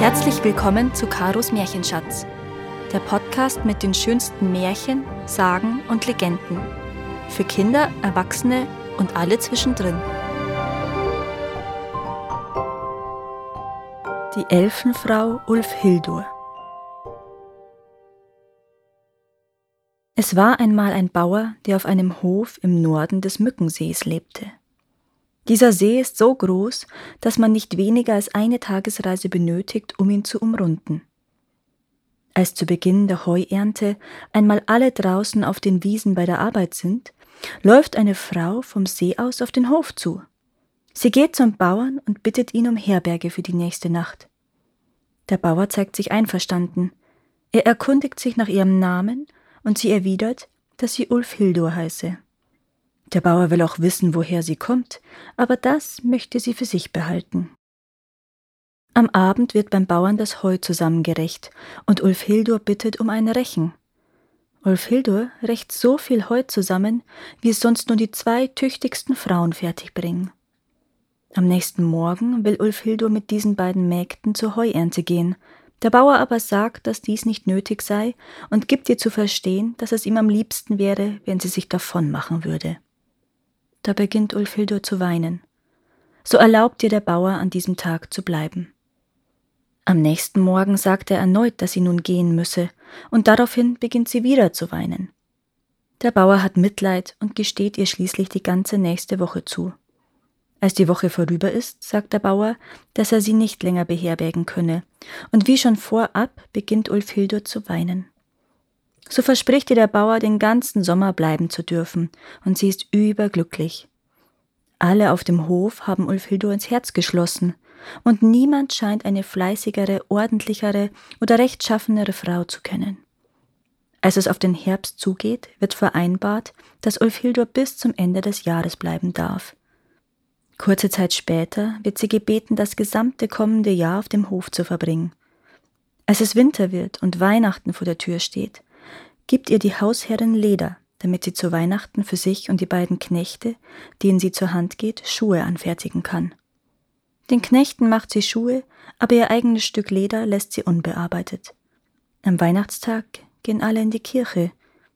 Herzlich willkommen zu Karos Märchenschatz, der Podcast mit den schönsten Märchen, Sagen und Legenden. Für Kinder, Erwachsene und alle zwischendrin. Die Elfenfrau Ulfhildur. Es war einmal ein Bauer, der auf einem Hof im Norden des Mückensees lebte. Dieser See ist so groß, dass man nicht weniger als eine Tagesreise benötigt, um ihn zu umrunden. Als zu Beginn der Heuernte einmal alle draußen auf den Wiesen bei der Arbeit sind, läuft eine Frau vom See aus auf den Hof zu. Sie geht zum Bauern und bittet ihn um Herberge für die nächste Nacht. Der Bauer zeigt sich einverstanden. Er erkundigt sich nach ihrem Namen und sie erwidert, dass sie Ulfhildur heiße. Der Bauer will auch wissen, woher sie kommt, aber das möchte sie für sich behalten. Am Abend wird beim Bauern das Heu zusammengerecht und Ulfhildur bittet um ein Rechen. Ulfhildur rächt so viel Heu zusammen, wie es sonst nur die zwei tüchtigsten Frauen fertigbringen. Am nächsten Morgen will Ulfhildur mit diesen beiden Mägden zur Heuernte gehen. Der Bauer aber sagt, dass dies nicht nötig sei und gibt ihr zu verstehen, dass es ihm am liebsten wäre, wenn sie sich davon machen würde. Da beginnt Ulfhildur zu weinen. So erlaubt ihr der Bauer an diesem Tag zu bleiben. Am nächsten Morgen sagt er erneut, dass sie nun gehen müsse, und daraufhin beginnt sie wieder zu weinen. Der Bauer hat Mitleid und gesteht ihr schließlich die ganze nächste Woche zu. Als die Woche vorüber ist, sagt der Bauer, dass er sie nicht länger beherbergen könne, und wie schon vorab beginnt Ulfhildur zu weinen. So verspricht ihr der Bauer, den ganzen Sommer bleiben zu dürfen, und sie ist überglücklich. Alle auf dem Hof haben Ulfhildur ins Herz geschlossen, und niemand scheint eine fleißigere, ordentlichere oder rechtschaffenere Frau zu kennen. Als es auf den Herbst zugeht, wird vereinbart, dass Ulfhildur bis zum Ende des Jahres bleiben darf. Kurze Zeit später wird sie gebeten, das gesamte kommende Jahr auf dem Hof zu verbringen. Als es Winter wird und Weihnachten vor der Tür steht, gibt ihr die Hausherrin Leder, damit sie zu Weihnachten für sich und die beiden Knechte, denen sie zur Hand geht, Schuhe anfertigen kann. Den Knechten macht sie Schuhe, aber ihr eigenes Stück Leder lässt sie unbearbeitet. Am Weihnachtstag gehen alle in die Kirche,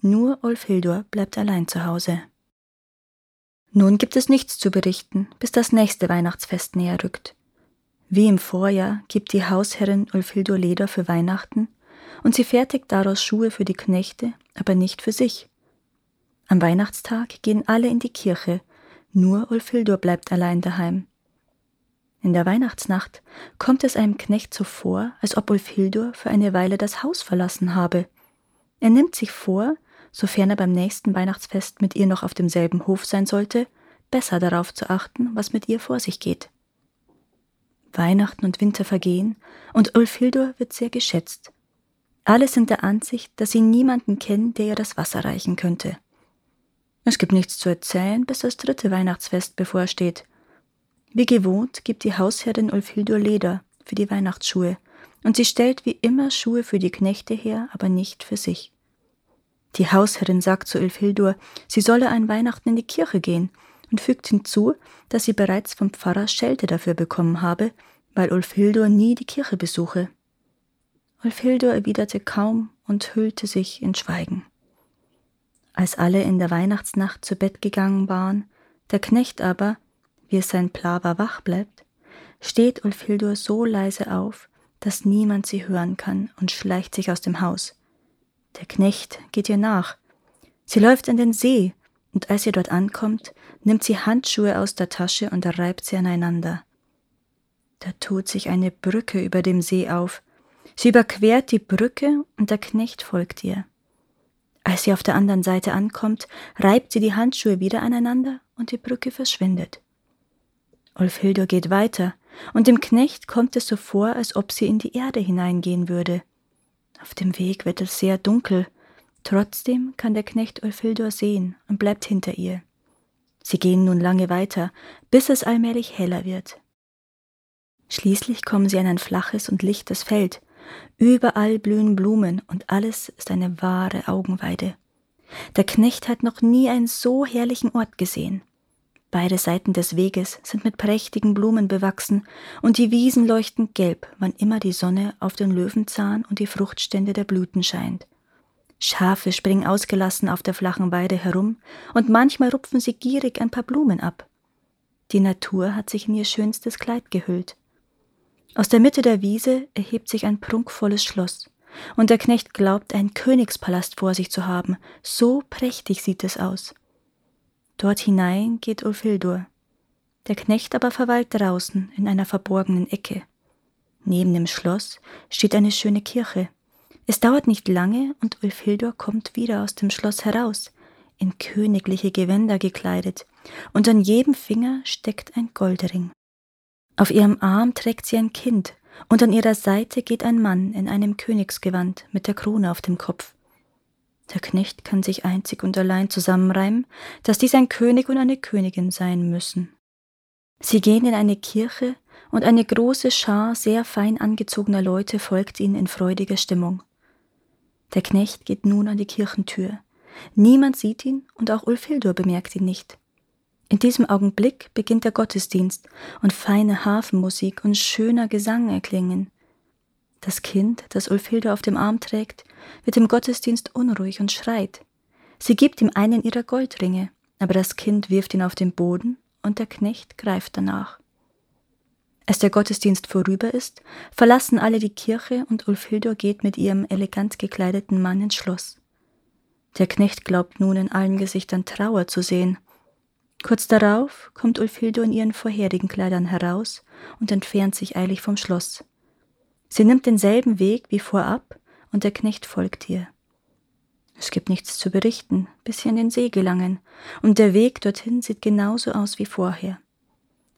nur Ulfhildur bleibt allein zu Hause. Nun gibt es nichts zu berichten, bis das nächste Weihnachtsfest näher rückt. Wie im Vorjahr gibt die Hausherrin Ulfhildur Leder für Weihnachten und sie fertigt daraus Schuhe für die Knechte, aber nicht für sich. Am Weihnachtstag gehen alle in die Kirche, nur Ulfhildur bleibt allein daheim. In der Weihnachtsnacht kommt es einem Knecht so vor, als ob Ulfhildur für eine Weile das Haus verlassen habe. Er nimmt sich vor, sofern er beim nächsten Weihnachtsfest mit ihr noch auf demselben Hof sein sollte, besser darauf zu achten, was mit ihr vor sich geht. Weihnachten und Winter vergehen, und Ulfhildur wird sehr geschätzt. Alle sind der Ansicht, dass sie niemanden kennen, der ihr das Wasser reichen könnte. Es gibt nichts zu erzählen, bis das dritte Weihnachtsfest bevorsteht. Wie gewohnt gibt die Hausherrin Ulfhildur Leder für die Weihnachtsschuhe, und sie stellt wie immer Schuhe für die Knechte her, aber nicht für sich. Die Hausherrin sagt zu Ulfhildur, sie solle an Weihnachten in die Kirche gehen und fügt hinzu, dass sie bereits vom Pfarrer Schelte dafür bekommen habe, weil Ulfhildur nie die Kirche besuche. Ulfhildur erwiderte kaum und hüllte sich in Schweigen. Als alle in der Weihnachtsnacht zu Bett gegangen waren, der Knecht aber, wie es sein Pla war, wach bleibt, steht Ulfhildur so leise auf, dass niemand sie hören kann und schleicht sich aus dem Haus. Der Knecht geht ihr nach. Sie läuft in den See, und als sie dort ankommt, nimmt sie Handschuhe aus der Tasche und reibt sie aneinander. Da tut sich eine Brücke über dem See auf, Sie überquert die Brücke und der Knecht folgt ihr. Als sie auf der anderen Seite ankommt, reibt sie die Handschuhe wieder aneinander und die Brücke verschwindet. Ulfhildur geht weiter, und dem Knecht kommt es so vor, als ob sie in die Erde hineingehen würde. Auf dem Weg wird es sehr dunkel, trotzdem kann der Knecht Ulfhildur sehen und bleibt hinter ihr. Sie gehen nun lange weiter, bis es allmählich heller wird. Schließlich kommen sie an ein flaches und lichtes Feld, Überall blühen Blumen und alles ist eine wahre Augenweide. Der Knecht hat noch nie einen so herrlichen Ort gesehen. Beide Seiten des Weges sind mit prächtigen Blumen bewachsen, und die Wiesen leuchten gelb, wann immer die Sonne auf den Löwenzahn und die Fruchtstände der Blüten scheint. Schafe springen ausgelassen auf der flachen Weide herum, und manchmal rupfen sie gierig ein paar Blumen ab. Die Natur hat sich in ihr schönstes Kleid gehüllt. Aus der Mitte der Wiese erhebt sich ein prunkvolles Schloss, und der Knecht glaubt, einen Königspalast vor sich zu haben, so prächtig sieht es aus. Dort hinein geht Ulfildur. Der Knecht aber verweilt draußen in einer verborgenen Ecke. Neben dem Schloss steht eine schöne Kirche. Es dauert nicht lange und Ulfildur kommt wieder aus dem Schloss heraus, in königliche Gewänder gekleidet, und an jedem Finger steckt ein Goldring. Auf ihrem Arm trägt sie ein Kind, und an ihrer Seite geht ein Mann in einem Königsgewand mit der Krone auf dem Kopf. Der Knecht kann sich einzig und allein zusammenreimen, dass dies ein König und eine Königin sein müssen. Sie gehen in eine Kirche, und eine große Schar sehr fein angezogener Leute folgt ihnen in freudiger Stimmung. Der Knecht geht nun an die Kirchentür. Niemand sieht ihn, und auch Ulfhildur bemerkt ihn nicht. In diesem Augenblick beginnt der Gottesdienst, und feine Hafenmusik und schöner Gesang erklingen. Das Kind, das Ulfhilde auf dem Arm trägt, wird im Gottesdienst unruhig und schreit. Sie gibt ihm einen ihrer Goldringe, aber das Kind wirft ihn auf den Boden und der Knecht greift danach. Als der Gottesdienst vorüber ist, verlassen alle die Kirche und Ulfhildor geht mit ihrem elegant gekleideten Mann ins Schloss. Der Knecht glaubt nun in allen Gesichtern Trauer zu sehen. Kurz darauf kommt Ulfhildur in ihren vorherigen Kleidern heraus und entfernt sich eilig vom Schloss. Sie nimmt denselben Weg wie vorab und der Knecht folgt ihr. Es gibt nichts zu berichten, bis sie an den See gelangen, und der Weg dorthin sieht genauso aus wie vorher.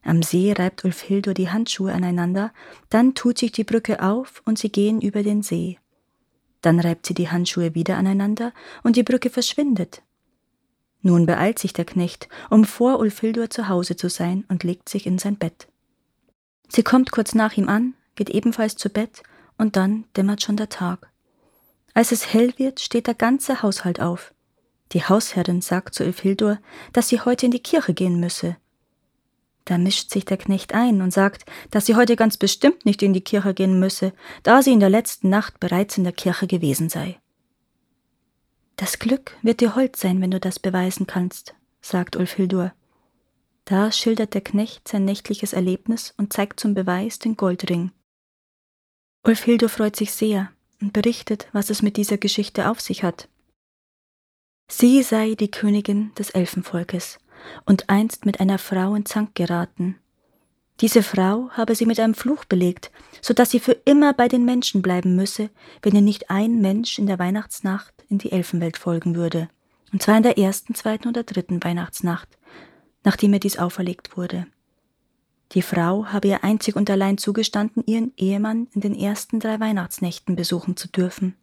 Am See reibt Ulfhildur die Handschuhe aneinander, dann tut sich die Brücke auf und sie gehen über den See. Dann reibt sie die Handschuhe wieder aneinander und die Brücke verschwindet. Nun beeilt sich der Knecht, um vor Ulfhildur zu Hause zu sein und legt sich in sein Bett. Sie kommt kurz nach ihm an, geht ebenfalls zu Bett und dann dämmert schon der Tag. Als es hell wird, steht der ganze Haushalt auf. Die Hausherrin sagt zu Ilfildur, dass sie heute in die Kirche gehen müsse. Da mischt sich der Knecht ein und sagt, dass sie heute ganz bestimmt nicht in die Kirche gehen müsse, da sie in der letzten Nacht bereits in der Kirche gewesen sei. Das Glück wird dir hold sein, wenn du das beweisen kannst, sagt Ulfhildur. Da schildert der Knecht sein nächtliches Erlebnis und zeigt zum Beweis den Goldring. Ulfhildur freut sich sehr und berichtet, was es mit dieser Geschichte auf sich hat. Sie sei die Königin des Elfenvolkes und einst mit einer Frau in Zank geraten. Diese Frau habe sie mit einem Fluch belegt, so dass sie für immer bei den Menschen bleiben müsse, wenn ihr nicht ein Mensch in der Weihnachtsnacht in die Elfenwelt folgen würde, und zwar in der ersten, zweiten oder dritten Weihnachtsnacht, nachdem ihr dies auferlegt wurde. Die Frau habe ihr einzig und allein zugestanden, ihren Ehemann in den ersten drei Weihnachtsnächten besuchen zu dürfen.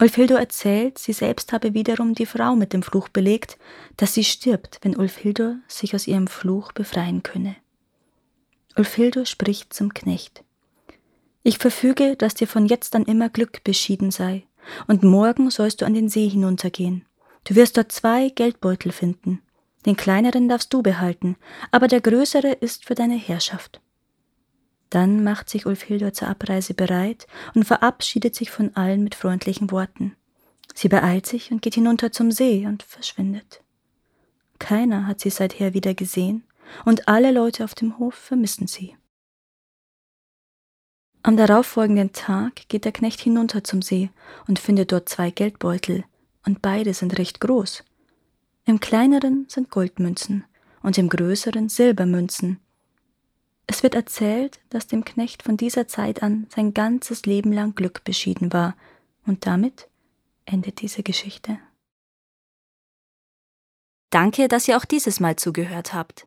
Ulfhildo erzählt, sie selbst habe wiederum die Frau mit dem Fluch belegt, dass sie stirbt, wenn Ulfhildo sich aus ihrem Fluch befreien könne. Ulfhildo spricht zum Knecht. Ich verfüge, dass dir von jetzt an immer Glück beschieden sei, und morgen sollst du an den See hinuntergehen. Du wirst dort zwei Geldbeutel finden. Den kleineren darfst du behalten, aber der größere ist für deine Herrschaft. Dann macht sich Ulfhildor zur Abreise bereit und verabschiedet sich von allen mit freundlichen Worten. Sie beeilt sich und geht hinunter zum See und verschwindet. Keiner hat sie seither wieder gesehen, und alle Leute auf dem Hof vermissen sie. Am darauffolgenden Tag geht der Knecht hinunter zum See und findet dort zwei Geldbeutel, und beide sind recht groß. Im kleineren sind Goldmünzen und im größeren Silbermünzen. Es wird erzählt, dass dem Knecht von dieser Zeit an sein ganzes Leben lang Glück beschieden war, und damit endet diese Geschichte. Danke, dass ihr auch dieses Mal zugehört habt.